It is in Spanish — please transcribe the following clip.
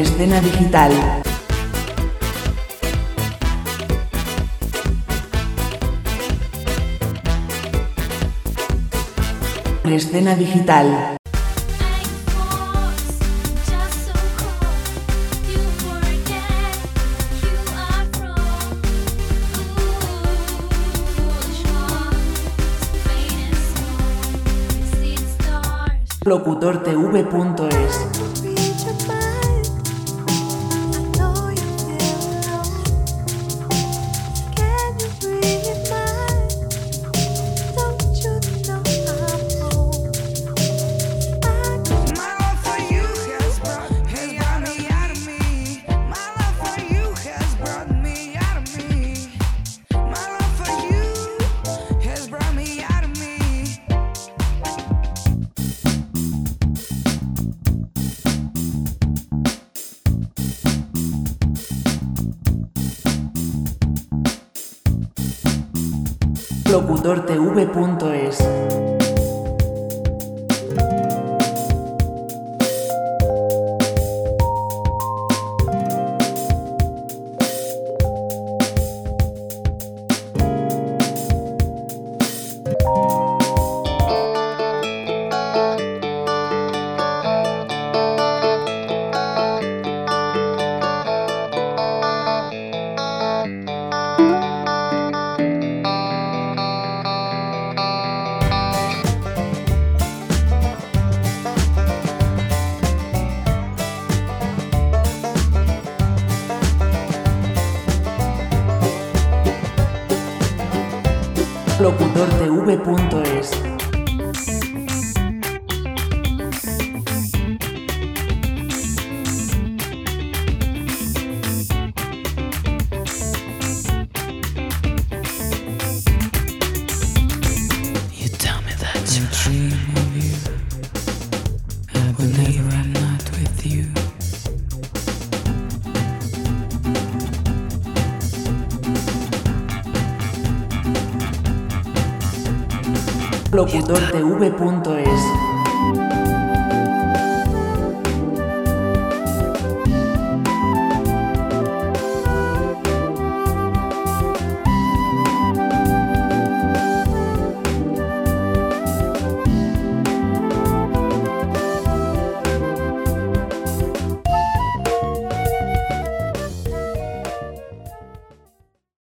escena digital. Escena digital. locutortv.es locudortv.es. locutortv.es. You tell me that. locutortv.es.